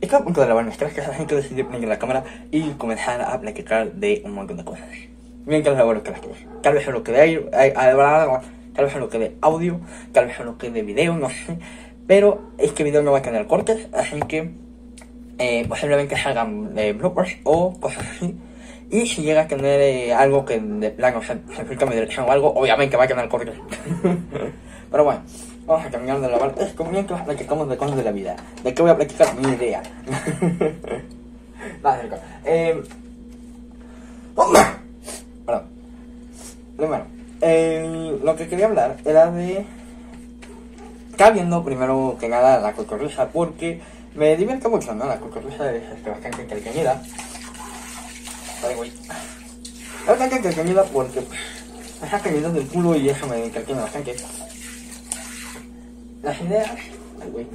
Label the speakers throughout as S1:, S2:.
S1: Estaba a punto de mis trastes, así que decidí poner la cámara y comenzar a platicar de un montón de cosas. Mientras lavo los trastes. Tal vez lo que de tal vez lo que de audio, tal vez lo que de video, no sé. Pero este video no va a tener cortes, así que eh, posiblemente salgan eh, bloopers o cosas así. Y si llega a tener eh, algo que de plano se, se mi dirección o algo, obviamente va a tener cortes. Pero bueno, vamos a terminar de lavar esto mientras platicamos de cosas de la vida. ¿De qué voy a platicar? Ni idea. Nada. Eh... Perdón. Primero, eh, lo que quería hablar era de... Estaba viendo primero que nada la cocorrisa porque me divierte mucho, ¿no? La cocorrisa es este, bastante entretenida. Ay, güey. Es bastante entretenida porque pues, me saca videos del culo y eso me entretiene bastante. Las ideas... Ay, güey.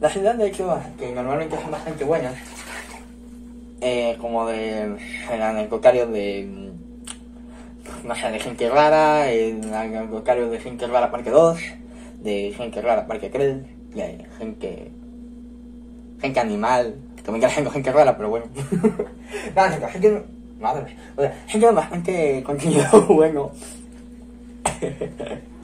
S1: Las ideas, de hecho, que normalmente son bastante buenas, eh, como de el anecdotario de mm, no sé, de gente rara, el anecdotario de gente rara parte 2, de gente rara parte 3, de gente gente animal, también que tengo gente rara, pero bueno. Nada, gente, madre, o sea, gente bastante contenido bueno.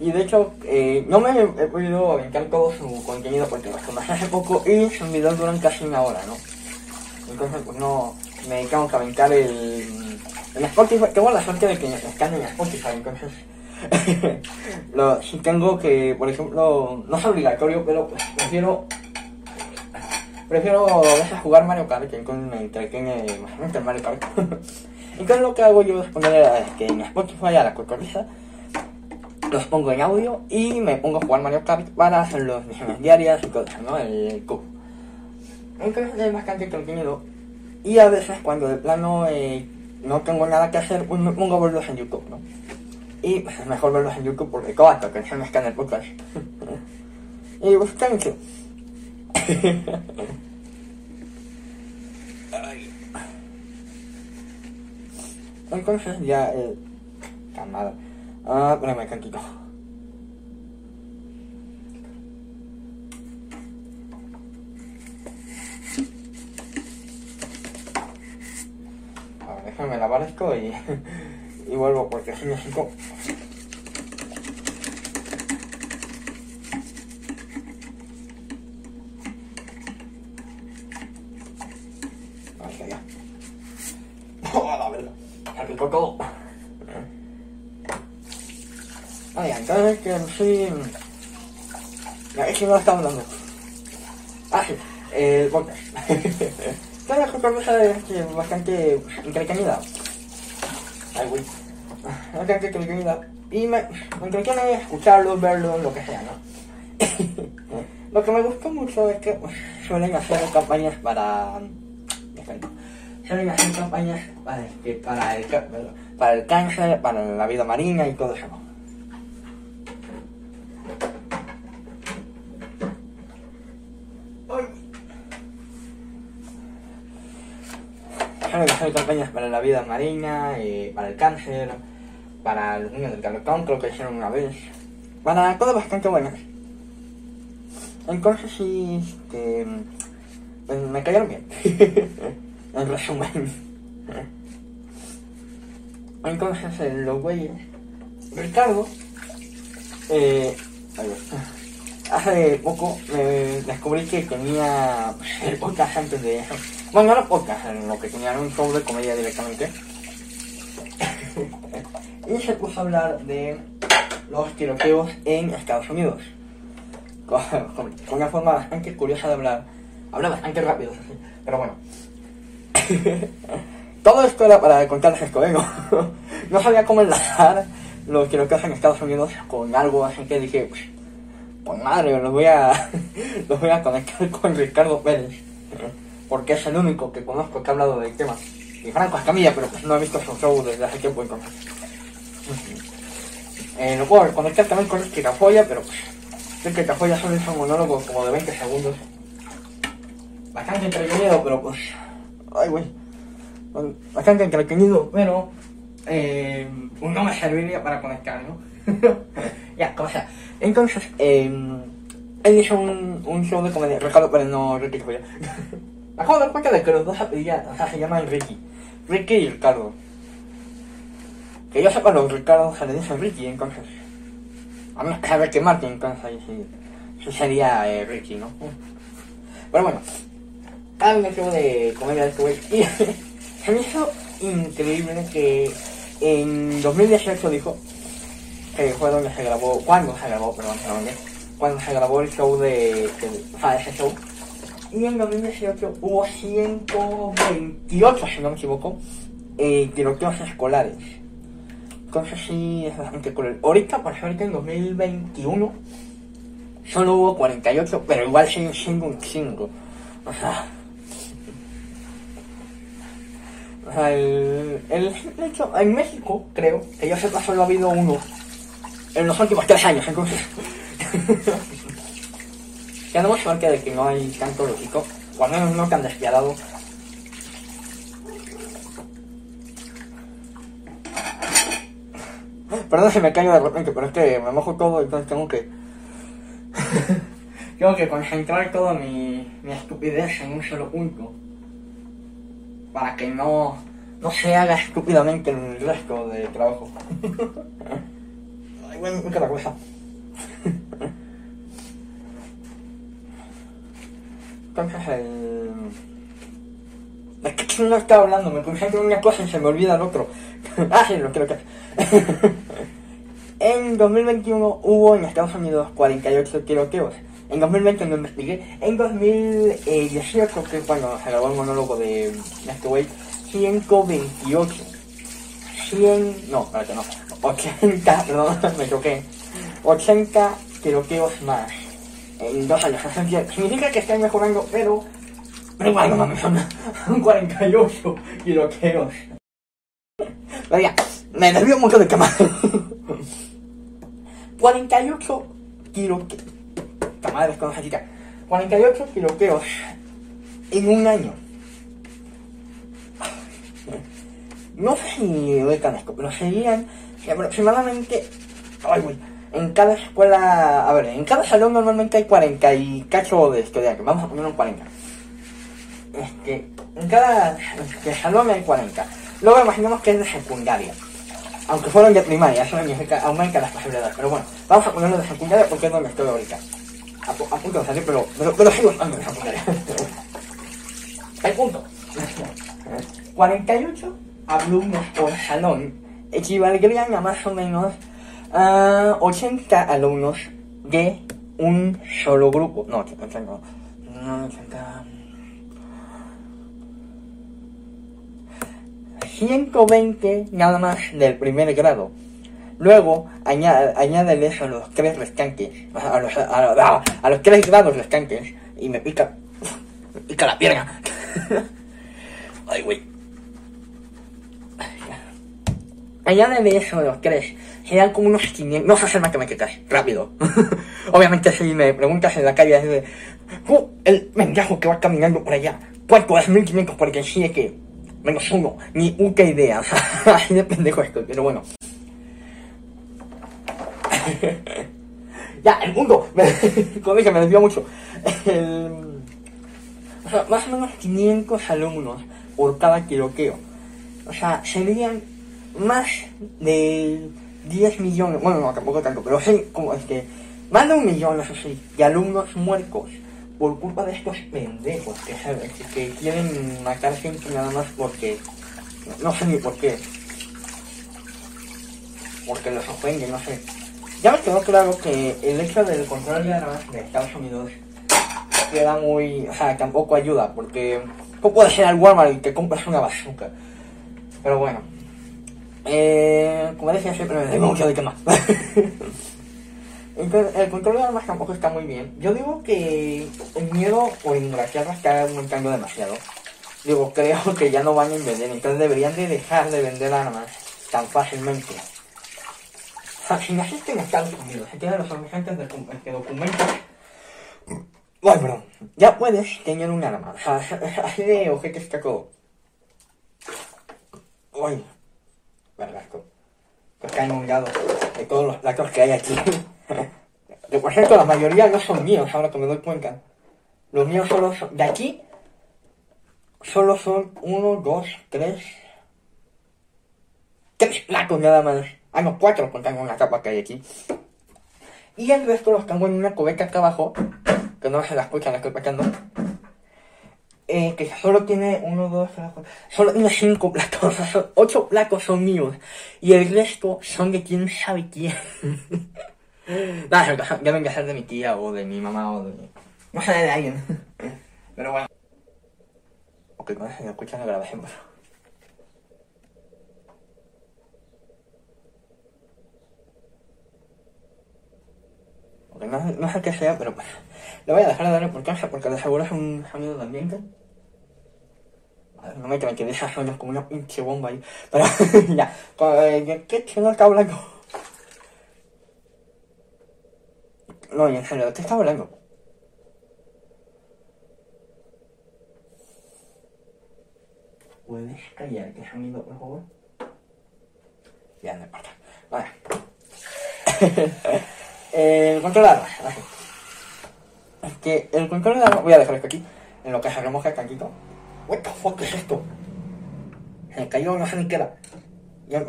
S1: Y de hecho, eh, no me he podido aventar todo su contenido porque los tomé hace poco y sus videos duran casi una hora, ¿no? Entonces, pues no, me tengo que aventar el, el Spotify. Tengo la suerte de que están en Spotify, entonces. lo, si tengo que, por ejemplo, no es obligatorio, pero pues, prefiero. Prefiero a jugar Mario Kart, que me entretiene el Mario Kart. entonces lo que hago yo es poner es que en Spotify a la cocorriza los pongo en audio y me pongo a jugar Mario Kart para hacer las misiones diarias y eso, ¿no? El cubo. Entonces es bastante contenido. Y a veces cuando de plano eh, no tengo nada que hacer, pues me pongo a verlos en YouTube, ¿no? Y pues, es mejor verlos en YouTube porque coato, que no está en el podcast. y pues bien chido. Ay. Entonces ya... Eh, calmado. Ah, espérame tantito. A ver, déjame lavar esto y, y vuelvo porque si necesito... Ahí está ya. Oh, a la verdad. Aquí todo. Ay, sí. Ya, es que no estamos dando. Ah, el podcast. Cosa es que bastante entretenida. Ay, güey. Bastante entretenida. Y me, me entretiene escucharlo, verlo, lo que sea, ¿no? lo que me gustó mucho es que suelen hacer campañas para. Suelen hacer campañas para, para, el, para el cáncer, para la vida marina y todo eso. Hacer campañas para la vida marina, eh, para el cáncer, para los niños del calotón, creo que hicieron una vez. Para cosas bastante buenas. Entonces sí, este, pues me cayeron bien. en resumen. Entonces los güeyes, Ricardo, eh, hace poco me descubrí que tenía el podcast antes de eso. Bueno, no podcast, en lo que tenían un show de comedia directamente. y se puso a hablar de los tiroteos en Estados Unidos. Con, una forma bastante curiosa de hablar. Habla bastante rápido, pero bueno. Todo esto era para contarles esto. No, no sabía cómo enlazar los tiroteos en Estados Unidos con algo, así que dije, pues, pues madre, los voy a, los voy a conectar con Ricardo Pérez porque es el único que conozco que ha hablado del tema. Y Franco Escamilla, pero pues no he visto su show desde hace tiempo entonces. Eh, lo puedo conectar también con Quitafolla, pero pues el Quitafolla solo es un monólogo como de 20 segundos. Bastante entretenido, pero pues... Ay, güey. Bastante entretenido, pero... Eh, no me serviría para conectar, ¿no? ya, como sea. Entonces, eh, él hizo un, show de comedia, Ricardo, pero no Ricky. Me acabo de dar cuenta de que los dos apellidos, o sea, se llaman Ricky. Ricky y Ricardo. Que yo sepa, los Ricardo se le dicen Ricky, entonces. A menos que Ricky Martin, entonces sí, sería eh, Ricky, ¿no? Pero bueno, cada un show de comedia de este. Y se me hizo increíble que en 2018 dijo que fue donde se grabó, cuando se grabó, perdón, dónde, cuando se grabó el show de, de- ese show. Y en 2018 hubo 128, si no me equivoco, eh, tiroteos escolares. Entonces sí, es bastante cruel. Ahorita, por suerte, en 2021, solo hubo 48, pero igual siguen siendo un chingo. O sea... O sea, el, el hecho, en México, creo, que yo sepa, solo ha habido uno en los últimos tres años, entonces. Tenemos suerte de que no hay tanto lógico, o al menos no tan despiadado. Perdón si me caigo de repente, pero es que me mojo todo, entonces tengo que. tengo que concentrar toda mi, mi estupidez en un solo punto. Para que no, no se haga estúpidamente el resto del trabajo. Nunca la cosa. Entonces el... Es que no estaba hablando, me concentro en una cosa y se me olvida el otro. ah, sí, lo creo que En 2021 hubo en Estados Unidos 48 tiroteos. En 2020 no investigué. En 2018, que cuando se grabó el monólogo de güey, 128. 100, no, espérate, no. 80, perdón, me choqué. 80 tiroteos más. En dos años. O sea, significa que están mejorando, pero... Pero igual, no mames, son, son 48 tiroteos. Pero me desvío mucho de tema. 48 tiroteos. Madre con esa chica. 48 tiroteos en un año. No sé si doy tan esto, serían aproximadamente. Ay. En cada escuela. A ver, en cada salón normalmente hay 40 y cacho de estudiantes. Vamos a poner un 40. Este, en cada este, salón hay 40. Luego imaginemos que es de secundaria. Aunque fueron de primaria, eso significa aumenta las posibilidades. Pero bueno, vamos a ponerlo de secundaria porque es donde estoy ahorita. A, pu- a punto de salir, pero, pero, pero sigo estando en secundaria. El punto. 48 alumnos por salón equivaldrían a más o menos a 80 alumnos de un solo grupo. No, 80 no. No, 80. 120 nada más del primer grado. Luego, añade, añádele eso a los tres restantes. A los, a, los- a- a los tres grados restantes. Y me pica. Me pica la pierna. Ay, güey. Añádele eso a los tres. Serían como unos 500. No sé hacer matemáticas. Rápido. Obviamente, si me preguntas en la calle, de. "Oh, el mendajo que va caminando por allá. ¿Cuánto es 1500 porque sí es que menos uno, ni puta idea, así de pendejo estoy, pero bueno. ya, el mundo, como dije, me desvió mucho. O sea, más o menos 500 alumnos por cada tiroqueo. O sea, serían más de 10 millones, bueno, no, tampoco tanto, pero sí, como es que, más de un millón, eso sí, de alumnos muertos por culpa de estos pendejos que, ¿sabes? que, quieren matar gente nada más porque, no, sé ni por qué, porque los ofende, no sé. Ya me quedó claro que el hecho del control de armas de Estados Unidos queda muy, o sea, tampoco ayuda, porque tú puedes ir al Walmart y te compras una bazooka. Pero bueno, eh, como decía siempre, me mucho de tema. Entonces, el control de armas tampoco está muy bien. Yo digo que el miedo por Inglaterra está aumentando demasiado. Digo, creo que ya no van a vender, entonces deberían de dejar de vender armas tan fácilmente. O sea, si naciste en Estados Unidos, si tienes los agentes de que documentos... Ay, perdón. Ya puedes tener un arma. O sea, así de ojete está todo. Uy, vergasco. Que está inundado de todos los platos que hay aquí. Que por cierto, la mayoría no son míos, ahora que me doy cuenta. Los míos solo son. De aquí, solo son uno, dos, tres. Tres placos nada más. Ah, no, cuatro contando una capa que hay aquí. Y el resto los tengo en una cubeta acá abajo, que no se la escucha, la estoy pachando. Eh, que solo tiene uno, dos, tres, cuatro, solo tiene cinco placos, o sea, son- ocho placos son míos. Y el resto son de quién sabe quién. Nada, ya deben de ser de mi tía o de mi mamá o de... No sé, de alguien. Pero bueno. Ok, con eso se escucha la grabación, pero... Ok, no, sé- no sé qué sea, pero pues, le voy a dejar de dar importancia porque de seguro es un sonido de ambiente. No me crean que como una pinche bomba ahí. Pero ya, eh, ¿qué chino está hablando? No, en serio, ¿de qué está hablando? ¿Puedes callar qué sonido, por favor? Ya, no importa. Vale. el control de armas. Es que el control de armas... Voy a dejar esto aquí. En lo que se remoja el tanquito. What the fuck es esto? Se me cayó, no sé ni qué era. Ya el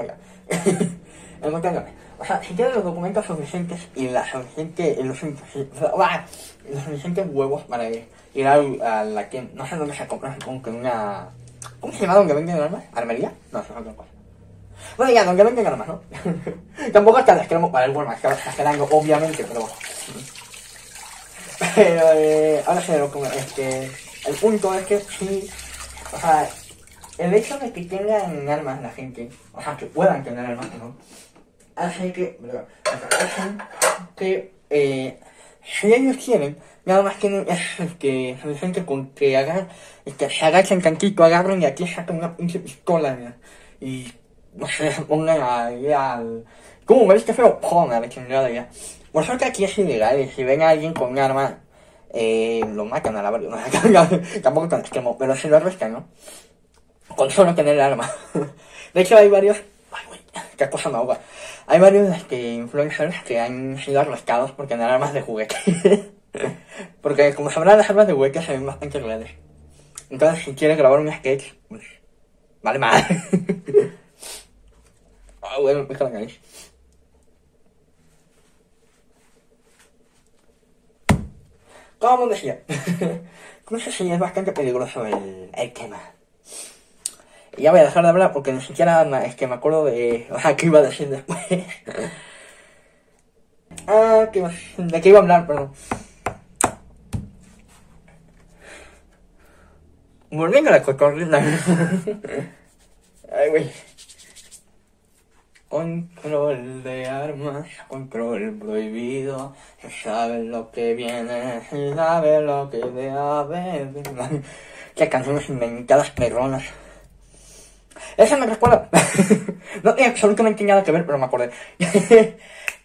S1: de armas. O sea, si tienes los documentos suficientes y la suficiente, los, los suficientes huevos para ir, a, la que no sé dónde se compra, supongo que una... ¿Cómo se llama donde venden armas? ¿Armería? No, eso es otra cosa. Bueno, ya, donde venden armas, ¿no? Tampoco es tan extremo para el Walmart, que generando, obviamente, pero bueno. Pero, eh, ahora sí, lo que, este, el punto es que sí, o sea, el hecho de que tengan armas la gente, o sea, que puedan tener armas, ¿no? Hace que, hacen que, eh, si ellos quieren, nada más tienen es que suficiente con que hagan, que se agachen tantito, agarren y aquí sacan una pinche pistola ¿no? y no sé, se pongan ahí al. ¿Cómo ves que feo? Pon a la chingada ya. Suerte aquí es ilegal y si ven a alguien con arma, eh, lo matan a la. No, tampoco tan extremo, pero si lo arrestan, ¿no? Con solo tener el arma. De hecho, hay varios. Ay, güey, qué cosa me ahoga. Hay varios este, influencers que han sido arrestados por tener armas de juguete. Porque, como sabrán, las armas de juguete se ven bastante reales. Entonces, si quieres grabar un sketch, pues. Vale madre. Ah, bueno, me la nariz. Como decía, no sé si es bastante peligroso el, el tema. Y ya voy a dejar de hablar porque ni siquiera es que me acuerdo de. O sea, ¿qué iba a decir después? ah, ¿qué ¿de qué iba a hablar? Perdón. Volviendo a la cotorrina. Ay, güey. Control de armas, control prohibido. Se sabe lo que viene, se sabe lo que debe haber. Qué canciones inventadas perronas. Esa me recuerda. no tiene absolutamente nada que ver, pero me acordé.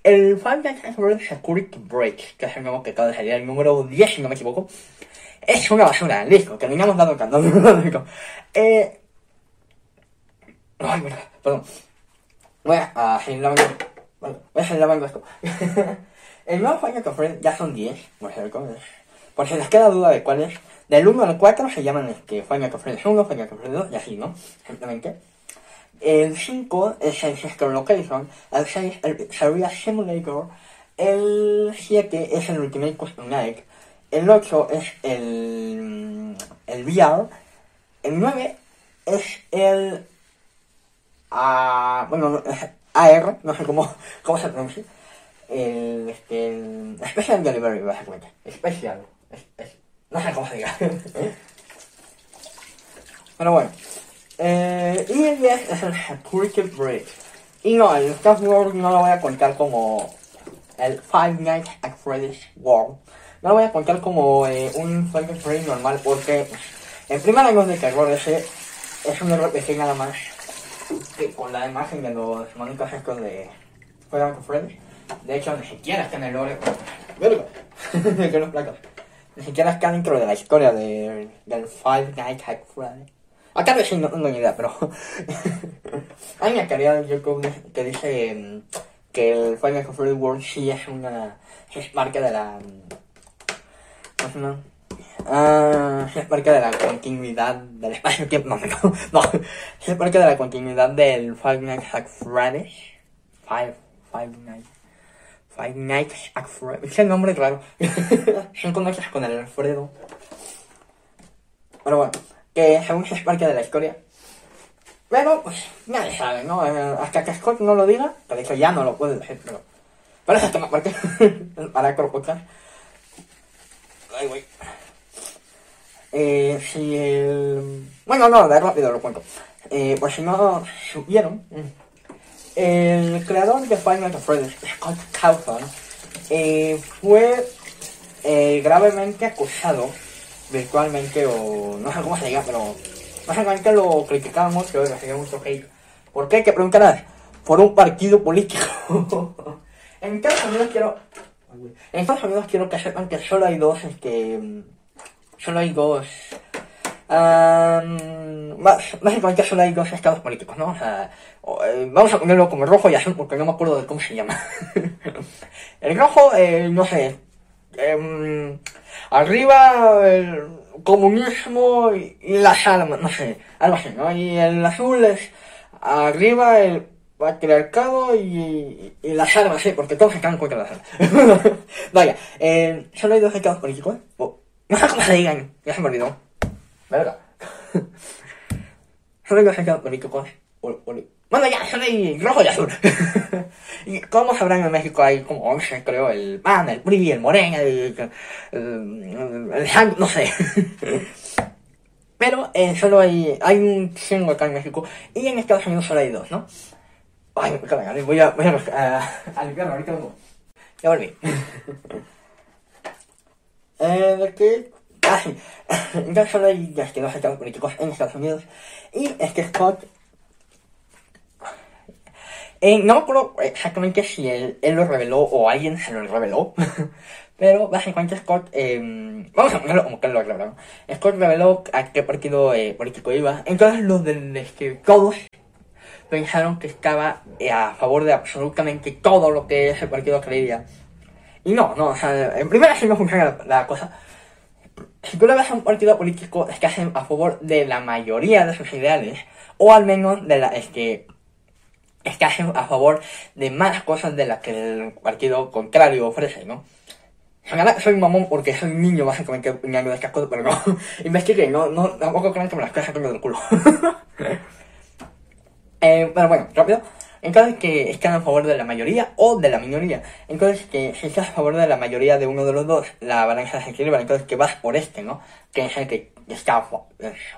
S1: el Five Nights at Security Break, que es el nuevo que acaba de salir, el número 10, si no me equivoco. Es una basura, listo, terminamos dando cantando. eh. Ay, verdad, perdón. Voy a seguir lavando. Bueno, voy a seguir lavando esto. el nuevo Final Fantasy ya son 10, por cierto. Por si les queda duda de cuál es. Del 1 al 4 se llaman este, Final Fantasy 1, Final Fantasy 2 y así, ¿no? Simplemente. El 5 es el System Location. El 6 el Pizzeria Simulator. El 7 es el Ultimate Custom Night. El 8 es el, el VR. El 9 es el a, bueno, no, AR, no sé cómo, cómo se pronuncia. El, este, el Special Delivery, básicamente. Special. Es, es, no sé cómo se diga. Pero bueno. Eh, y el 10 es el Security Break. Y no, el Star Wars no lo voy a contar como el Five Nights at Freddy's World. No lo voy a contar como eh, un Final Freddy normal porque en primer año de terror ese es un RPG nada más que con la imagen de los monitos estos de Final Freddy. De hecho, ni siquiera está en el lore. Verga. que los placos. Ni siquiera está dentro de la historia de, del Five Nights at Freddy. Sí, no tengo ni idea, pero... Hay una teoría de YouTube que dice mm, que el Final Fantasy World sí es una es parte de la ¿cómo se llama? Ah, es parte de la continuidad del espacio tiempo no, no, no, es parte de la continuidad del Five Nights at Freddy's. Five Five Nights. Five Nights at Freddy's. Es el nombre raro. Son conocidas con el Alfredo. Pero bueno que según es parte de la historia. Pero, pues, nadie sabe, ¿no? Eh, hasta que Scott no lo diga, que de hecho ya no lo puede decir, pero... Pero eso es tema aparte, para cortar. Ay, güey. Eh, si el... Bueno, no, de rápido lo cuento. Eh, por si no supieron, el creador de Final Fantasy, Scott Cawthon, eh, fue eh, gravemente acusado virtualmente, o no sé cómo se diga, pero básicamente lo criticaban mucho, recibían mucho hate. ¿Por qué? Que preguntarás, por un partido político. en Estados Unidos quiero... En Estados Unidos quiero que sepan que solo hay dos, este... Dos... Um, básicamente solo hay dos estados políticos, ¿no? O sea, eh, vamos a ponerlo como rojo y azul porque no me acuerdo de cómo se llama. el rojo, eh, no sé. Eh, arriba, el comunismo y, las almas, no sé, algo así, ¿no? Y el azul es arriba el patriarcado y, y, las armas, sí, porque todos están contra las armas. Vaya, eh, solo hay dos estados políticos, oh, no sé cómo se digan, ya se me olvidó. ¿Verdad? solo hay dos estados políticos, bueno, ya, hay rojo y azul. y como sabrán, en México hay como 11, creo, el PAN, el PRI, el Morena, el, el, el, no sé. Pero eh, solo hay, hay un single acá en México y en Estados Unidos solo hay dos, ¿no? Ay, me voy a, voy a, uh, a limpiarme ahorita mismo. Ya volví. Eh, sí. Entonces solo hay este, dos estados políticos en Estados Unidos y este Scott eh, no acuerdo exactamente si él, él, lo reveló o alguien se lo reveló. Pero básicamente Scott, eh, vamos a ponerlo como que lo reveló. Scott reveló a qué partido eh, político iba. Entonces los de que todos pensaron que estaba eh, a favor de absolutamente todo lo que ese partido creía. Y no, no, o sea, en primera sí no funciona la, cosa. Si tú le ves a un partido político es que hacen a favor de la mayoría de sus ideales, o al menos de la, es que está a favor de más cosas de las que el partido contrario ofrece, ¿no? soy mamón porque soy niño básicamente opinando de estas cosas, pero no, investigué, no, no, tampoco crean que me las estoy sacando del culo. eh, pero bueno, rápido. Entonces que están a favor de la mayoría o de la minoría. Entonces que si estás a favor de la mayoría de uno de los dos, la balanza se equilibra. Entonces que vas por este, ¿no? Que es el que está,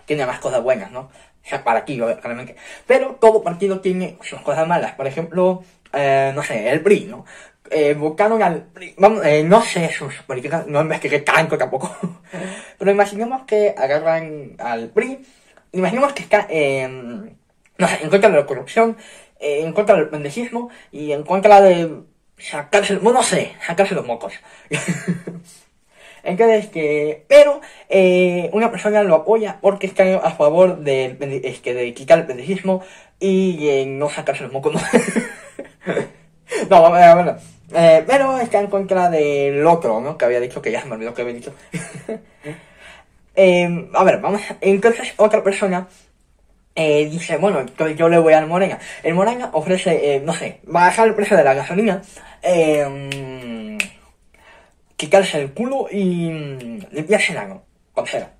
S1: tiene más cosas buenas, ¿no? O sea, para aquí, claramente. Pero todo partido tiene sus cosas malas. Por ejemplo, eh, no sé, el PRI, ¿no? Eh, buscaron al PRI, vamos, eh, no sé sus políticas, no investigué tanto tampoco. Pero imaginemos que agarran al PRI, imaginemos que está, eh, no sé, en contra de la corrupción, eh, en contra del pendecismo y en contra de sacarse, no sé, sacarse los mocos. Entonces, que, pero eh, una persona lo apoya porque está a favor de, es que de quitar el pendecismo y eh, no sacarse los mocos. no, bueno, bueno. Eh, pero está en contra del otro, ¿no? Que había dicho que ya se me olvidó que había dicho. eh, a ver, vamos. Entonces, otra persona eh, dice, bueno, yo le voy al Morena. El Morena ofrece, eh, no sé, bajar el precio de la gasolina. Eh, quitarse el culo y limpiarse el ano, con cera.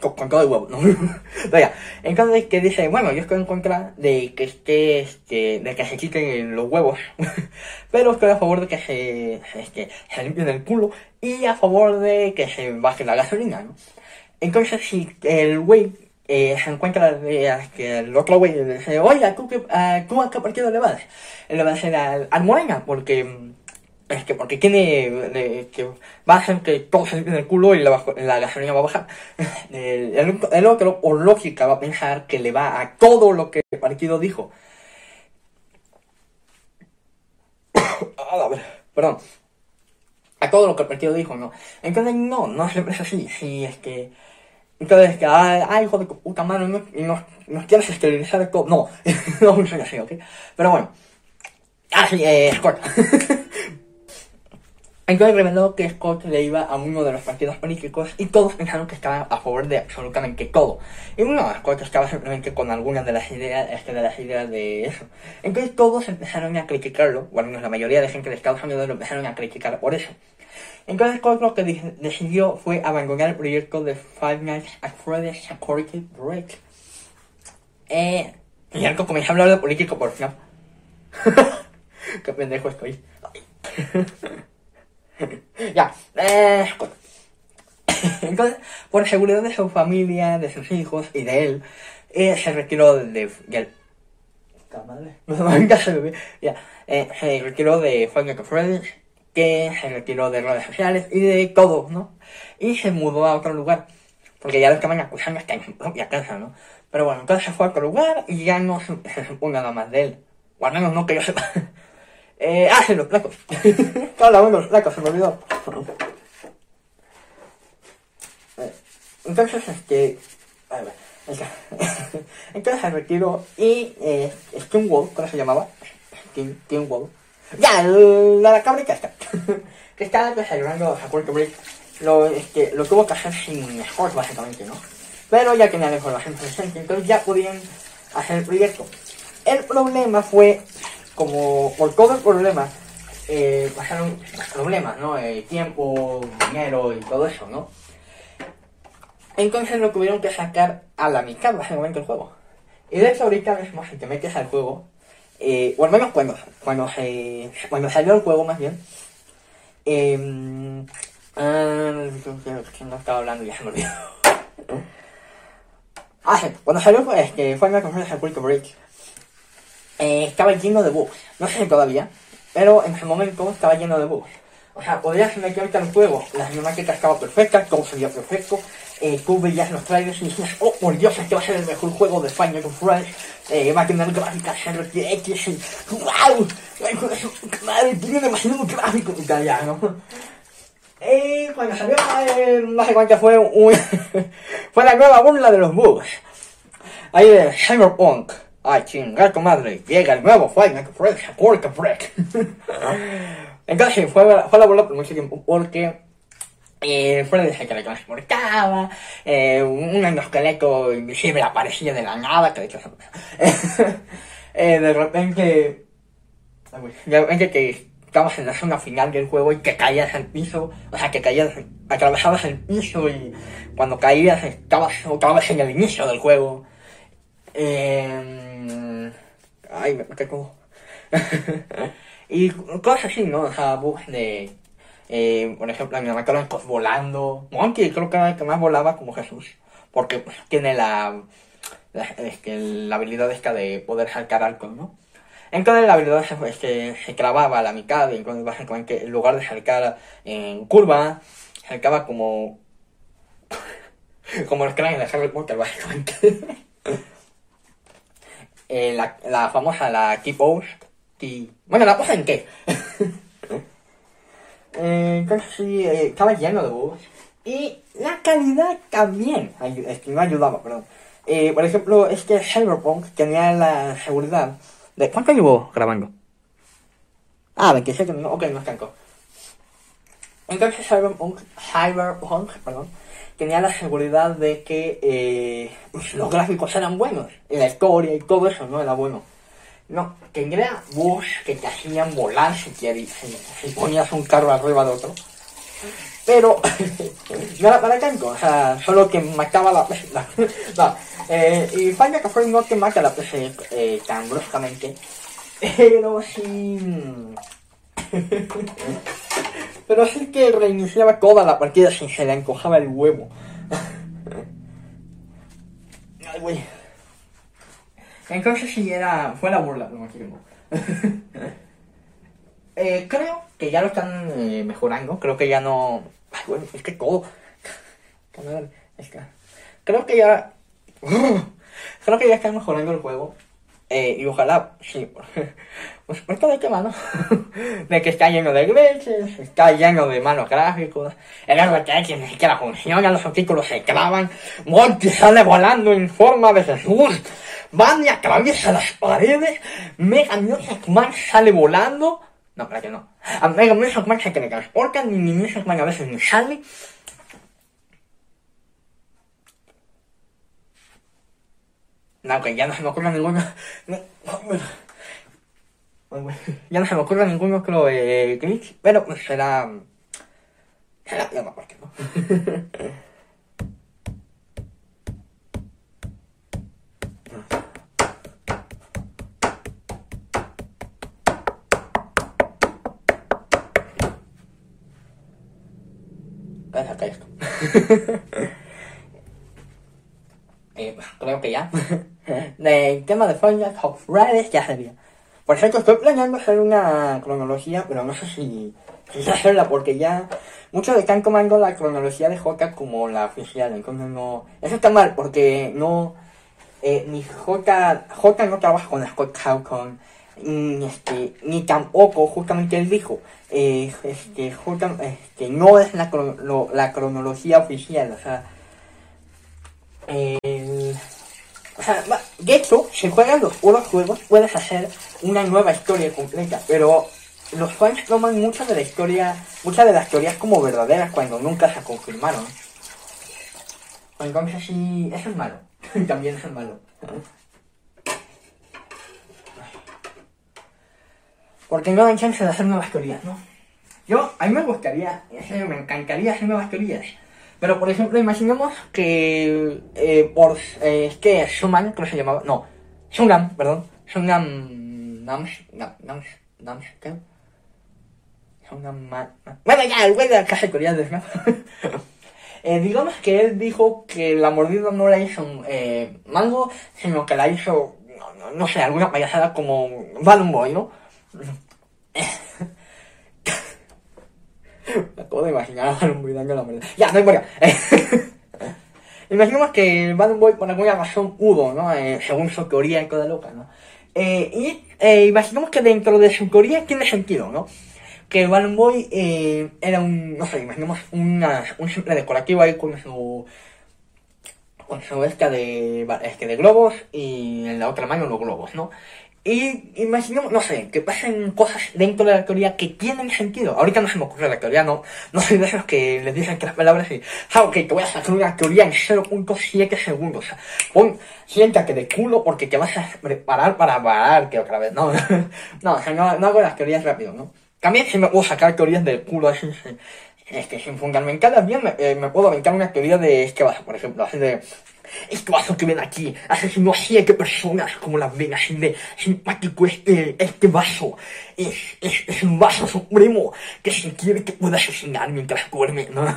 S1: Con, con, todo el huevo, ¿no? Vaya, entonces que dice, bueno, yo estoy en contra de que esté, este, de que se quiten los huevos, pero estoy a favor de que se, este, se limpien el culo y a favor de que se baje la gasolina, ¿no? Entonces si el güey eh, se encuentra que el otro güey le dice, oye, ¿tú, qué, uh, ¿tú a qué partido le vas? Le va a decir al, al Morena, porque es que porque tiene de, que va a hacer que todo se en el culo y la, la gasolina va a bajar. El, el, el, otro, por lógica, va a pensar que le va a todo lo que el partido dijo. a ver, perdón. A todo lo que el partido dijo, ¿no? Entonces, no, no siempre es así. Sí, es que. Entonces, que, ay, ay hijo de puta madre, no, no, nos quieres esterilizar todo. No, no funciona así, ¿ok? Pero bueno. Ah, sí, eh, Scott. Entonces reveló que Scott le iba a uno de los partidos políticos y todos pensaron que estaba a favor de absolutamente todo. Y bueno, Scott estaba simplemente con algunas de las ideas, este, de las ideas de eso. Entonces todos empezaron a criticarlo, bueno, la mayoría de gente de Estados Unidos lo empezaron a criticar por eso. Entonces lo que decidió fue abandonar el proyecto de Five Nights at Freddy's Security Break. Eh, y algo comenzó a hablar de político por fin. Qué pendejo estoy. ya, eh, Entonces, por seguridad de su familia, de sus hijos y de él, eh, se retiró de, de, de madre, no ya, eh, se retiró de Final Friends, que se retiró de redes sociales y de todo, ¿no? Y se mudó a otro lugar, porque ya lo estaban acusando hasta en su propia casa, ¿no? Pero bueno, entonces se fue a otro lugar y ya no se, se nada más de él. O al no que yo sepa. Eh, ah, sí, los placos. Estaba hablando de los placos, se me olvidó. Eh, entonces, este... A entonces se retiró y eh, Wall, ¿cómo se llamaba? Wall. Ya, la, la está. que está desayunando a Puerto Break. Lo, este, lo tuvo que hacer sin esfuerzo, básicamente, ¿no? Pero ya tenía la información presente, entonces ya podían hacer el proyecto. El problema fue como por todo el problema, eh, pasaron problemas, ¿no? Eh, tiempo, dinero y todo eso, ¿no? Entonces lo tuvieron que sacar a la mitad básicamente el juego. Y de hecho ahorita mismo si te metes al juego, eh, o al menos cuando, cuando, se, cuando salió el juego más bien, eh, no estaba hablando ya se me olvidó. ah, cuando salió fue Final Fantasy Puerto Break, eh, estaba lleno de bugs. No sé todavía, pero en ese momento estaba lleno de bugs. O sea, podías meterte al juego, la cinemática estaba perfecta, todo se veía perfecto, eh, tú veías los trailers y decías, oh por Dios, este va a ser el mejor juego de Final Fantasy, eh, va a tener gráficas y wow, madre, tiene demasiado gráfico y tal, ya, ¿no? Y cuando salió, eh, no sé cuánto fue, un, fue la nueva burla de los bugs. Ahí de Cyberpunk. Ay, chingar madre, llega el nuevo Final Fresh, Work Break. Entonces fue, fue la bola por mucho tiempo porque eh, fuera de que le transportaba, eh, un esqueleto invisible aparecía de la nada, que de hecho eh, de repente, de repente que estabas en la zona final del juego y que caías al piso, o sea que caías, atravesabas el piso y cuando caías estabas otra vez en el inicio del juego. Eh, Ay, me, me. y cosas así, ¿no? O sea, bugs de. Eh, por ejemplo, me mataron pues, volando. Aunque creo que el que más volaba como Jesús. Porque pues, tiene la, la, este, la habilidad esta de poder saltar algo, ¿no? Entonces la habilidad es que se clavaba a la mitad, y entonces básicamente en lugar de saltar en curva, saltaba como. como los cráneos de Harry Potter, básicamente. eh, la, la, famosa, la Key Post. Bueno, la cosa en qué. eh, entonces sí, eh, estaba lleno de bugs. Y la calidad también que no ayudaba, perdón. Eh, por ejemplo, es que Cyberpunk tenía la seguridad de... ¿Cuánto llevo grabando? Ah, 27 minutos, ok, no es tanto. Entonces Cyberpunk, Cyberpunk, perdón, tenía la seguridad de que eh, los gráficos eran buenos, la historia y todo eso no era bueno. No, tendría bugs que te hacían volar si, si, ponías un carro arriba de otro. Pero no era para tanto, o sea, solo que mataba la PC. no, eh, y Final Fantasy no te mata la PC eh, tan bruscamente, pero sí... Pero sí que reiniciaba toda la partida sin se le encojaba el huevo. Ay, güey. Entonces sí era. fue la burla, lo máximo. eh, creo que ya lo están eh, mejorando. Creo que ya no. Ay, güey, es que todo. Es que... Creo que ya. Creo que ya están mejorando el juego. Eh, y ojalá, sí, pues esto de qué mano, de que está lleno de glitches, está lleno de malos gráficos, el RTX ni siquiera funciona, los artículos se clavan, Monty sale volando en forma de Jesús, van y atraviesa las paredes, Mega Music Man sale volando, no, para que no, a Mega Music Man se teletransportan, ni Music Man a veces ni sale, No, que ya no se me ocurre ninguno. ya no se me ocurre ninguno otro eh, glitch, pero pues será. Será, ya me acuerdo, ¿no? eh, creo que ya. El tema de Final of Riders ya sería. Por cierto, estoy planeando hacer una cronología, pero no sé si, hacerla, porque ya muchos están tomando la cronología de J como la oficial, entonces no... Eso está mal, porque no... Eh, ni J, J no trabaja con Scott Cawthon, ni, este, ni tampoco, justamente él dijo, eh, este, este, no es la, la cronología oficial, o sea, o sea, de hecho, si juegas los puros juegos, puedes hacer una nueva historia completa, pero los fans toman muchas de la historia, muchas de las teorías como verdaderas cuando nunca se confirmaron. Entonces sí, eso es malo. También es malo. Porque no dan chance de hacer nuevas teorías, ¿no? Yo, a mí me gustaría, me encantaría hacer nuevas teorías. Pero por ejemplo, imaginemos que eh, por eh, que Schumann, ¿cómo se llamaba? No, Shungam, perdón, Shungam Nams, Nams, Nams, ¿qué? Shungam Bueno, ya, el güey de la casa de coreanos, ¿no? eh, digamos que él dijo que la mordida no la hizo eh, Mango, sino que la hizo, no, no sé, alguna payasada como Balloon Boy, ¿no? Me acabo de imaginar a Balloon Boy dando la mierda. Ya, no importa. Imaginemos que Balloon Boy por alguna razón hubo, ¿no? Eh, según su teoría y toda loca, ¿no? Eh, y eh, imaginemos que dentro de su teoría tiene sentido, ¿no? Que Balloon Boy eh, era un, no sé, imaginemos un simple decorativo ahí con su con su esta de, este de globos y en la otra mano los globos, ¿no? Y imaginemos, no sé, que pasen cosas dentro de la teoría que tienen sentido. Ahorita no se me ocurre la teoría, no, no soy de esos que les dicen que las palabras y, ah, ok, te voy a sacar una teoría en 0.7 segundos. Pon, siéntate de culo porque te vas a preparar para parar que otra vez. No, no, o sea, no, no hago las teorías rápido, ¿no? También si me puedo sacar teorías del culo así, este, sin fundamentar bien, me, eh, me puedo aventar una teoría de este por ejemplo, así de, este vaso que ven aquí asesinó a siete personas como las ven así de simpático este, este vaso. Es, es, es un vaso supremo que si quiere que pueda asesinar mientras duerme, ¿no?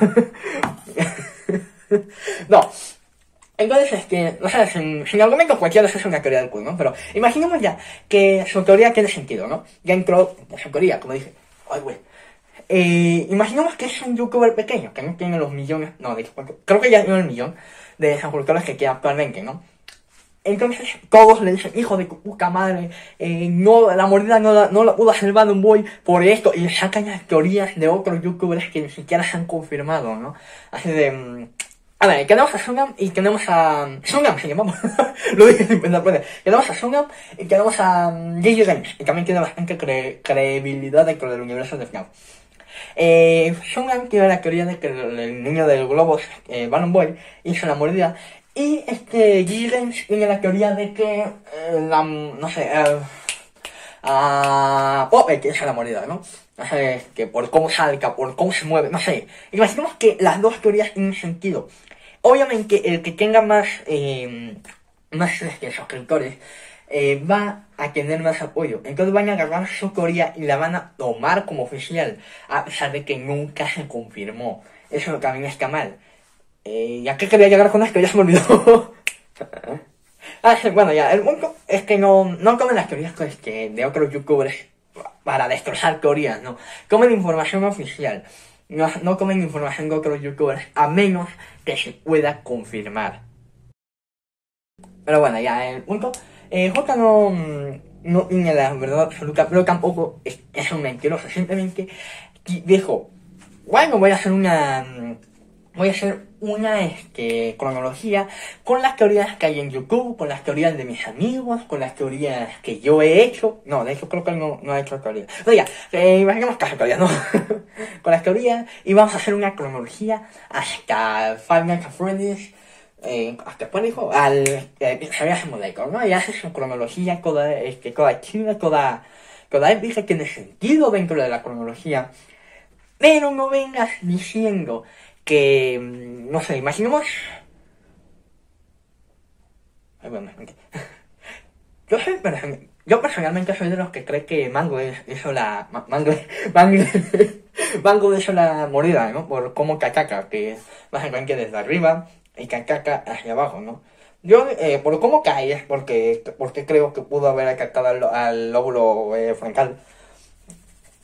S1: no. Entonces, este, no sé, sin, sin argumentos cualquiera es una teoría del culo, ¿no? Pero imaginemos ya que su teoría tiene sentido, ¿no? Ya entró de su teoría, como dije. Ay, güey. Eh, imaginemos que es un youtuber pequeño, que no tiene los millones, no, de creo que ya tiene el millón de suscriptores que queda actualmente, ¿no? Entonces todos le dicen, hijo de puta madre, eh, no, la mordida no la, no la pudo hacer un Boy por esto, y sacan las teorías de otros youtubers que ni siquiera se han confirmado, ¿no? Así de... Mm, a ver, tenemos a Sungam y tenemos a... Sungam se llamamos. Lo dije sin pensar, puede. Tenemos a Sungam y tenemos a Gigi mm, Games, y también tiene bastante credibilidad dentro del universo de FNAF. Eh, tiene la teoría de que el, niño del globo, eh, Balloon Boy, hizo la mordida. Y este tiene la teoría de que eh, la, no sé, eh, a hizo la mordida, ¿no? No sé, que por cómo salga, por cómo se mueve, no sé. Imaginemos que las dos teorías tienen sentido. Obviamente el que tenga más, eh, más este, suscriptores eh, va a tener más apoyo. Entonces van a agarrar su teoría y la van a tomar como oficial, a pesar de que nunca se confirmó. Eso también está mal. Eh, ¿Ya qué quería llegar con esto? Ya se me olvidó. ah, bueno, ya, el punto es que no, no comen las teorías pues, que de otros youtubers para destrozar teorías, no. Comen información oficial. No, no comen información de otros youtubers, a menos que se pueda confirmar. Pero bueno, ya, el punto eh, J no, mm, no la verdad absoluta, pero tampoco es, es un mentiroso. Simplemente dijo, bueno, voy a hacer una, mm, voy a hacer una este, cronología con las teorías que hay en YouTube, con las teorías de mis amigos, con las teorías que yo he hecho. No, de hecho creo que no, no ha hecho teorías. Ya, eh, imaginemos caso teorías, ¿no? con las teorías y vamos a hacer una cronología hasta Five Nights at Freddy's. Eh, hasta dijo al eh, ¿no? Y haces una cronología toda, este, toda chida, toda, toda épica, tiene sentido dentro de la cronología. Pero no vengas diciendo que, mm, no sé, imaginemos... Ay, bueno, ok. Yo, soy, person- yo personalmente soy de los que cree que Mango hizo la... Ma- Mango, Mango, Mango hizo la mordida, ¿no? Por cómo Kakaka, que es básicamente desde arriba y Kakaka hacia abajo, ¿no? Yo, eh, por cómo cae es porque, porque creo que pudo haber atacado al, al lóbulo eh, frontal.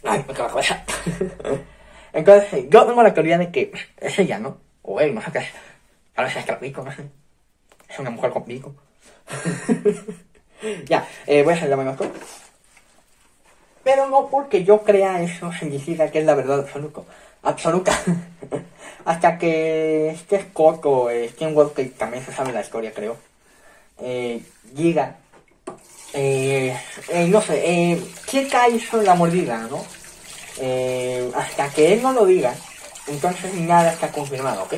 S1: Ay, me la cabeza. Entonces, yo tengo la teoría de que es ella, ¿no? O él, no sé qué. A veces es que pico, no. Es una mujer con pico. ya, eh, voy a hacer la menos Pero no porque yo crea eso significa que es la verdad absoluta. Absoluta. Hasta que este Scott o eh, Ken Walker, que también se sabe la historia, creo, eh, llega. Eh, eh, no sé, eh, Chica hizo la mordida, ¿no? Eh, hasta que él no lo diga, entonces nada está confirmado, ¿ok?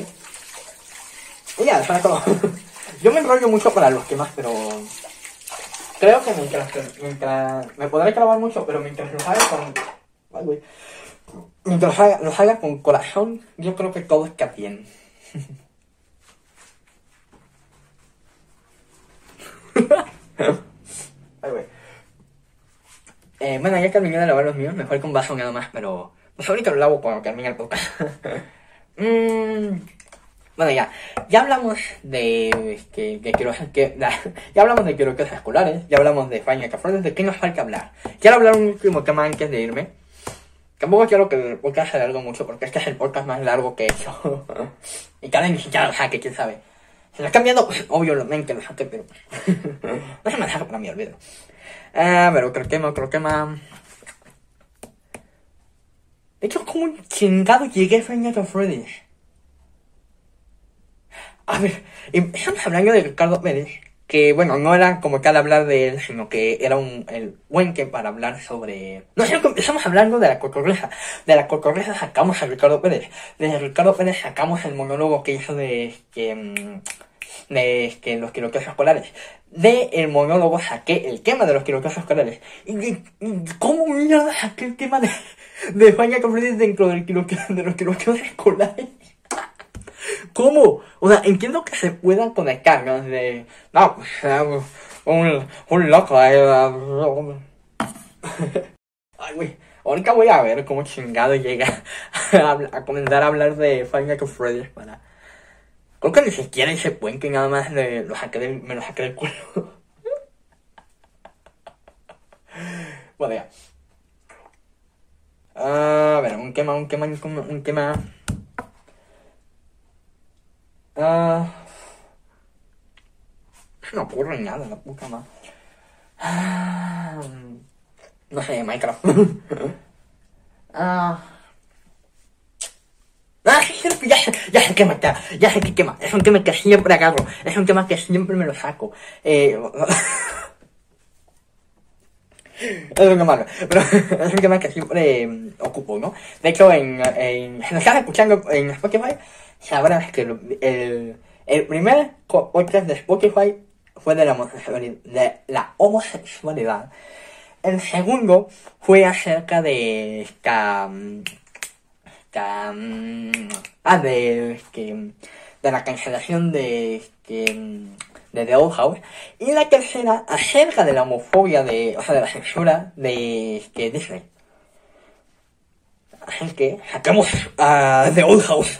S1: Y ya, eso es todo. Yo me enrollo mucho para los temas, pero creo que mientras, mientras me podré clavar mucho, pero mientras los haga con... Mientras los haga, los haga con corazón, yo creo que todo está bien. Ay. Eh, bueno, ya terminé de lavar los míos, me fue con vaso nada más, pero pues ahorita lo lavo cuando termine el podcast. Mm, bueno, ya, ya hablamos de que, que quiero que ya hablamos de quiero escolares, ya hablamos de Faña Cafrones, de qué nos falta hablar. Quiero hablar un último tema antes de irme. Tampoco quiero que el podcast se alargue mucho porque este es el podcast más largo que he hecho. y cada vez siquiera lo saque, quién sabe. Se lo está cambiando, pues, obviamente lo saque, pero no se me saca para mí, olvido. Ah, pero otro tema, otro tema. De hecho, ¿cómo chingado llegué a of Freddy's? A ver, estamos hablando de Ricardo Pérez, que bueno, no era como tal hablar de él, sino que era un el buen que para hablar sobre... No, que estamos hablando de la cotorreza. De la cotorreza sacamos a Ricardo Pérez. De Ricardo Pérez sacamos el monólogo que hizo de que... mm, de que los quiroqueos escolares. De el monólogo saqué el tema de los quiroqueos escolares. ¿Y, y- cómo mierda saqué el tema de, de España dentro del quiroqueo- de los quiroqueos escolares? ¿Cómo? O sea, entiendo que se puedan conectar, ¿no? De, no, pues, un, un loco ahí. eh, Ay, güey. Ahorita voy a ver cómo chingado llega a, a comenzar a hablar de Final Fantasy Freddy's para... Creo que ni siquiera ese puente nada más de, lo saqué del- me lo saqué del culo. bueno, ya. Ah, a ver, un tema, un tema, un tema. Ah. No ocurre nada, la puta madre. Ah, no sé, Minecraft. ah. Ah, ya ya sé qué mata, ya sé qué quema. Es un tema que siempre agarro, es un tema que siempre me lo saco. Eh... Es un malo, pero es un tema que siempre eh, ocupo, ¿no? De hecho, en, en, nos estás escuchando en Spotify, sabrás que el, el, primer podcast de Spotify fue de la homosexualidad. De la homosexualidad. El segundo fue acerca de esta... mm, esta mm, ah, de, este, de la cancelación de, este, mm, de The Old House. Y la tercera acerca de la homofobia, de, o sea, de la censura de este, Disney. Así que sacamos a The Old House.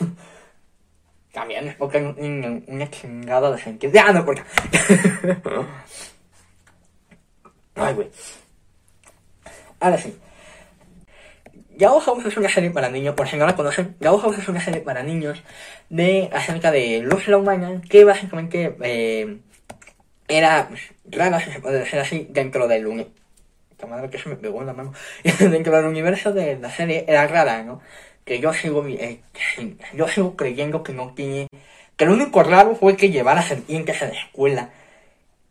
S1: También es porque un- una chingada de gente. Ya, no importa. Ay, güey. Ahora sí. Yahoo House es una serie para niños, por si no la conocen, Yahoo House es una serie para niños de acerca de Luz la Humana, que básicamente eh, era pues, rara, si se puede decir así, dentro del universo. madre que se me pegó en la mano. dentro del universo de la serie era rara, ¿no? Que yo sigo, eh, yo sigo creyendo que no tiene, que lo único raro fue que llevara serpientes a la escuela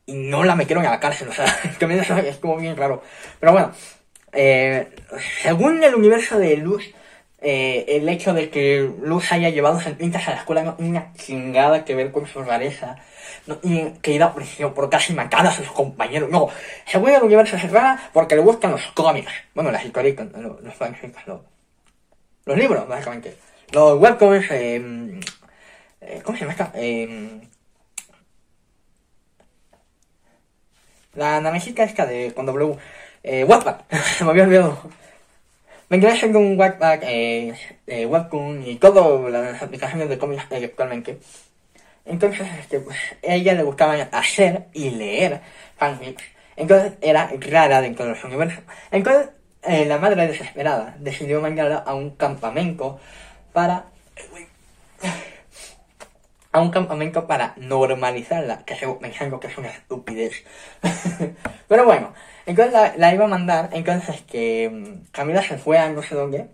S1: y no la metieron a la cárcel, o sea, también eso estuvo bien raro. Pero bueno, eh, según el universo de Luz, eh, el hecho de que Luz haya llevado serpientes a la escuela no tiene una chingada que ver con su rareza. No tiene que ir a prisión por casi matar a sus compañeros. No, según el universo es rara porque le gustan los cómics. Bueno, las historias, los, los los, los libros, básicamente. Los webcomics, eh, eh, ¿cómo se llama esta? Eh, la naranjita esta de con W. Eh, Wattpad, me había olvidado. Me quedé haciendo un Wattpad, eh, eh, y todas las aplicaciones de cómics actualmente. Entonces, este, pues, ella le gustaba hacer y leer fanfics. Entonces era rara dentro de los universos. Entonces, eh, la madre desesperada decidió mandarla a un campamento para a un campamento para normalizarla, que sigo pensando que es una estupidez. Pero bueno, entonces la, iba a mandar, entonces que mm, Camila se fue a no sé dónde,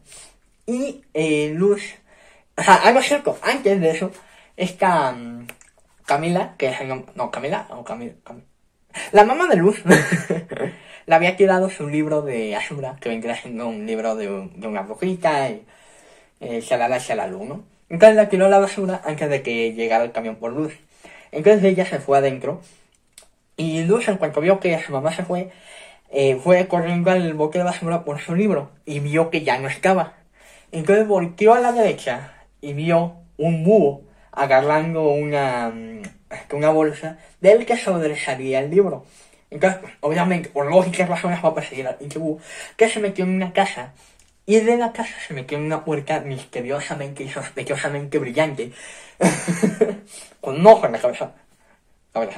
S1: y eh, Luz, o sea, algo cierto, antes de eso, esta um, Camila, que es el no, Camila, o Camila, la mamá de Luz, le había tirado su libro de Asura, que vendría siendo un libro de, de una brujita, y eh, shalala, shalalu, ¿no? Entonces la tiró la basura antes de que llegara el camión por Luz. Entonces ella se fue adentro. Y Luz, en cuanto vio que su mamá se fue, eh, fue corriendo al bote de basura por su libro. Y vio que ya no estaba. Entonces volteó a la derecha y vio un búho agarrando una, una bolsa del que sobresalía el libro. Entonces, obviamente, por lógicas razones va a perseguir al búho, que se metió en una casa y de la casa se metió en una puerta misteriosamente y sospechosamente brillante. con un ojo en la cabeza. A ver,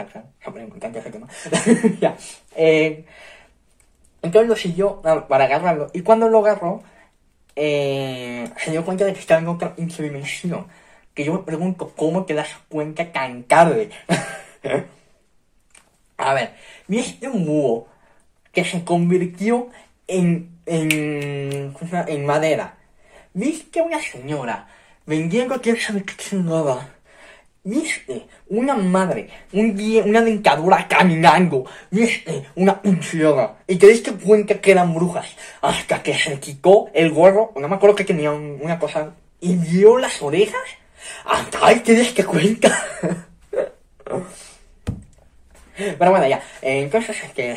S1: súper importante ese tema. ya. Eh, entonces lo siguió para agarrarlo. Y cuando lo agarró, eh, se dio cuenta de que estaba en otra dimensión. Que yo me pregunto, ¿cómo te das cuenta tan tarde? A ver, viste un búho que se convirtió en en, en madera. ¿Viste una señora vendiendo quién sabe qué chingada? ¿Viste una madre, un una dentadura caminando? ¿Viste una pinciola? Y te diste cuenta que eran brujas. Hasta que se quitó el gorro, no me acuerdo que tenía una cosa, y vio las orejas. Hasta ahí te diste cuenta. Pero bueno, ya. Entonces, este,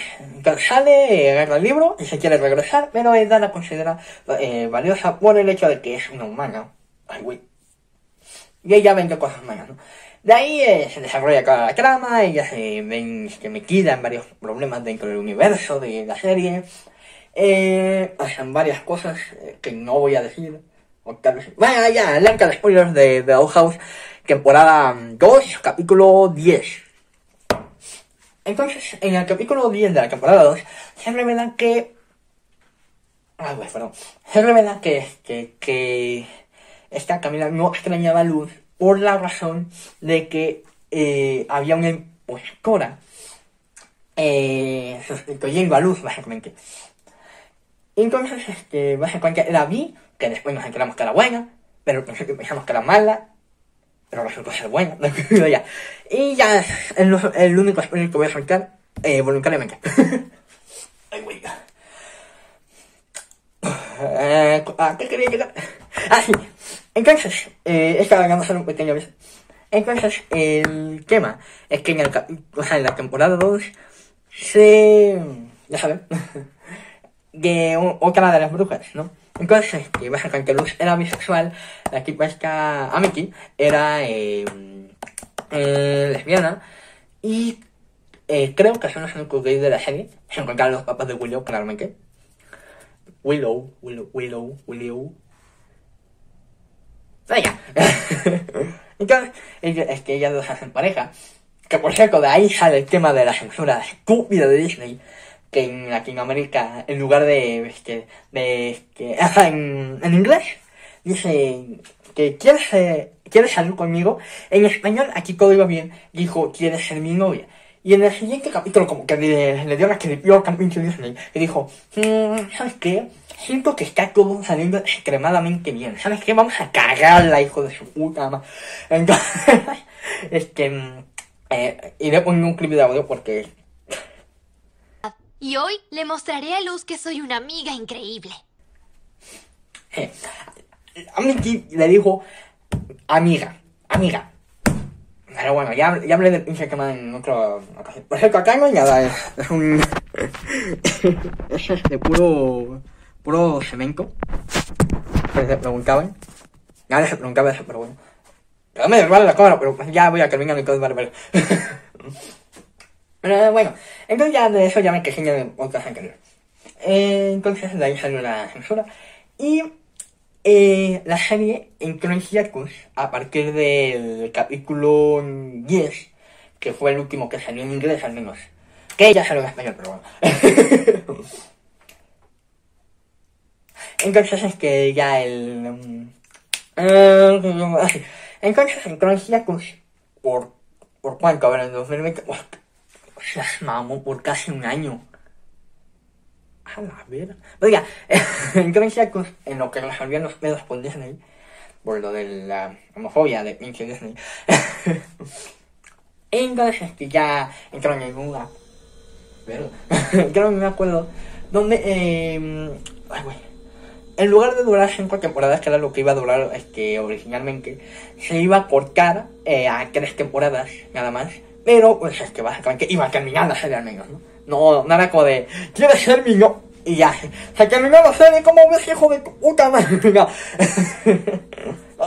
S1: sale, agarra el libro y se quiere regresar, pero ella la considera eh, valiosa por el hecho de que es una humana. Ay, güey. Y ella vende cosas humanas, ¿no? De ahí eh, se desarrolla cada trama, ella se ven que metida en varios problemas dentro del universo de la serie. Eh, hacen varias cosas eh, que no voy a decir. O tal vez... Bueno, ya, de spoilers de The Old House, temporada 2, capítulo 10. Entonces, en el capítulo 10 de la temporada 2, se revela que. Ah, pues, perdón. Se revela que, que, que esta Camila no extrañaba Luz por la razón de que eh, había una impostora eh, sustituyendo a Luz, básicamente. Entonces, este, básicamente era Vi, que después nos enteramos que era buena, pero pensamos que era mala, pero resultó ser buena, ya. Y ya el, el único spoiler que voy a soltar eh, voluntariamente. Ay, güey. Eh, ¿A qué quería llegar? Ah, sí. Entonces, eh, estaba ganando solo un pequeño beso. Entonces, el tema es que en, el, o sea, en la temporada 2 se... ya saben, de otra de las brujas, ¿no? Entonces, que básicamente Luz era bisexual, la tipa esta, Amiki, era eh, eh, lesbiana, y eh, creo que son los únicos gays de la serie, se encontraron los papás de Willow, claramente. Willow, Willow, Willow, Willow. Vaya. Entonces, es que ellas dos hacen pareja. Que por cierto, de ahí sale el tema de la censura estúpida de Disney que en Latinoamérica, en lugar de, este, de, este, en, en inglés, dice que quieres, eh, quieres salir conmigo. En español, aquí todo iba bien, dijo, quieres ser mi novia. Y en el siguiente capítulo, como que le, le dio la que le dio al Disney, y dijo, mmm, ¿sabes qué? siento que está todo saliendo extremadamente bien. ¿Sabes qué? Vamos a cagarla, hijo de su puta madre. Entonces, este, mm, eh, iré poniendo un clip de audio porque
S2: Y hoy le mostraré a Luz que soy una amiga increíble.
S1: eh, a Miki le dijo amiga, amiga. Pero bueno, ya, ya hablé del pinche tema en otra ocasión. Por cierto, acá no hay nada, es, es un... es de puro... puro cemento. Que se preguntaban. Nadie se preguntaba eso, pero bueno. Pero me desvalo la cámara, pero ya voy a terminar mi código vale, Bueno, entonces ya de eso ya me quejé de otras anteriores. Entonces de ahí salió la censura. Y eh, la serie entró en hiatus a partir del capítulo 10, que fue el último que salió en inglés al menos. Que ya salió en español, pero bueno. Entonces es que ya el... eh, entonces entró en hiatus por... ¿Por cuánto? A ver, en 2020... ¡Uf! Seas mamón, por casi un año. A la verga. Oiga, entró en en lo que resolvían los pedos por Disney. Por lo de la homofobia de pinche Disney. Entonces este, ya entró en una... Verga. Creo que me acuerdo. Donde... Eh, ay, güey. En lugar de durar cinco temporadas, que era lo que iba a durar este, originalmente, se iba a cortar eh, a tres temporadas nada más. Pero, pues es que básicamente iba a terminar la serie ¿no? No, no era como de, ¿quieres ser mi no? Y ya, se terminó la serie, ¿cómo ves, hijo de puta madre? No.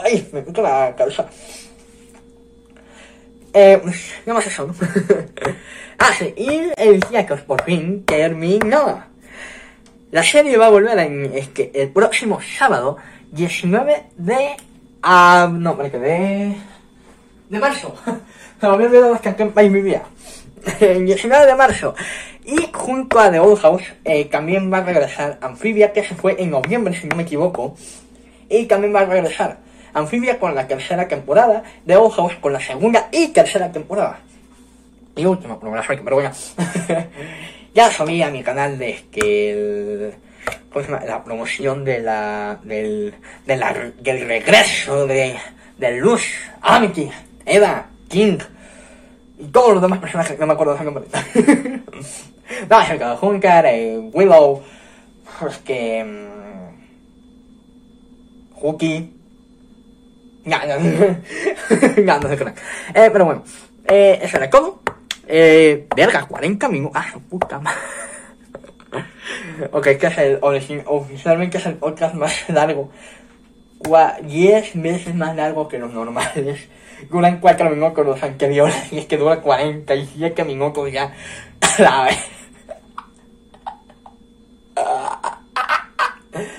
S1: Ay, me pica la cabeza. Eh, pues, nada más eso, ¿no? ah, sí, y el día que por fin terminó. La serie va a volver en, es que el próximo sábado, 19 de... ah no, que de... De marzo. Había olvidado las en mi vida. El 19 de marzo. Y junto a The Old House, eh, también va a regresar Amphibia, que se fue en noviembre, si no me equivoco. Y también va a regresar Amphibia con la tercera temporada, The Old House con la segunda y tercera temporada. Y última, suerte, pero bueno. ya subí a mi canal de que el, ¿cómo se llama? la promoción de la, del, del regreso de, de Luz, Amity, Eva, King y todos los demás personajes no me acuerdo de su nombre. no, es el Junker, eh, Willow, es que. mm, Hookie. Ya, ya, ya, no sé qué. Eh, pero bueno, eh, eso era todo. Eh, verga, 40 minutos. Ah, puta madre. Ok, que es el, oficialmente es el podcast más largo. Cua- 10 veces más largo que los normales. Duran 4 minutos los anteriores y es que dura 47 minutos ya. A la vez.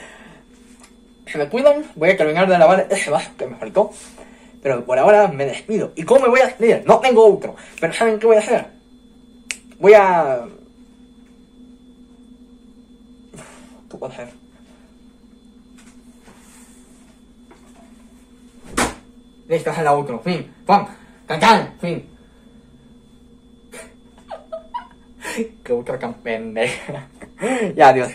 S1: Se me cuidan, voy a terminar de lavar ese vaso que me faltó. Pero por ahora me despido. ¿Y cómo me voy a despedir? No tengo otro. Pero ¿saben qué voy a hacer? Voy a... ¿Qué puedo hacer? Listo, es el outro. Fin. ¡Pum! ¡Can, Fin. Qué ultra tan pendeja. ya, adiós.